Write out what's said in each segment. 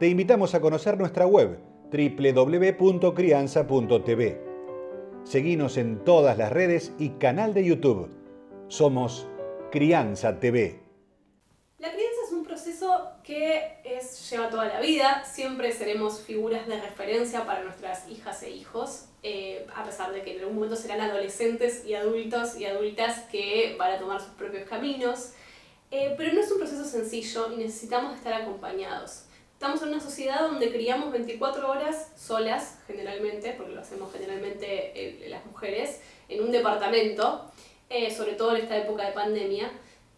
te invitamos a conocer nuestra web www.crianza.tv. Seguimos en todas las redes y canal de YouTube. Somos Crianza TV. La crianza es un proceso que es, lleva toda la vida. Siempre seremos figuras de referencia para nuestras hijas e hijos, eh, a pesar de que en algún momento serán adolescentes y adultos y adultas que van a tomar sus propios caminos. Eh, pero no es un proceso sencillo y necesitamos estar acompañados. Estamos en una sociedad donde criamos 24 horas solas, generalmente, porque lo hacemos generalmente eh, las mujeres, en un departamento, eh, sobre todo en esta época de pandemia.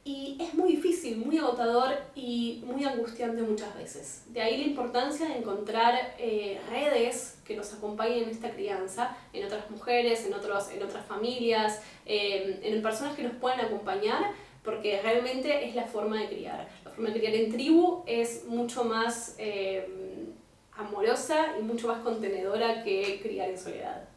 Y es muy difícil, muy agotador y muy angustiante muchas veces. De ahí la importancia de encontrar eh, redes que nos acompañen en esta crianza, en otras mujeres, en, otros, en otras familias, en personas que nos puedan acompañar porque realmente es la forma de criar. La forma de criar en tribu es mucho más eh, amorosa y mucho más contenedora que criar en soledad.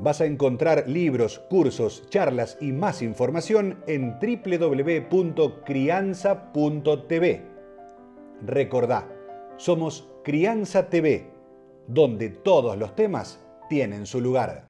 Vas a encontrar libros, cursos, charlas y más información en www.crianza.tv. Recordá, somos Crianza TV, donde todos los temas tienen su lugar.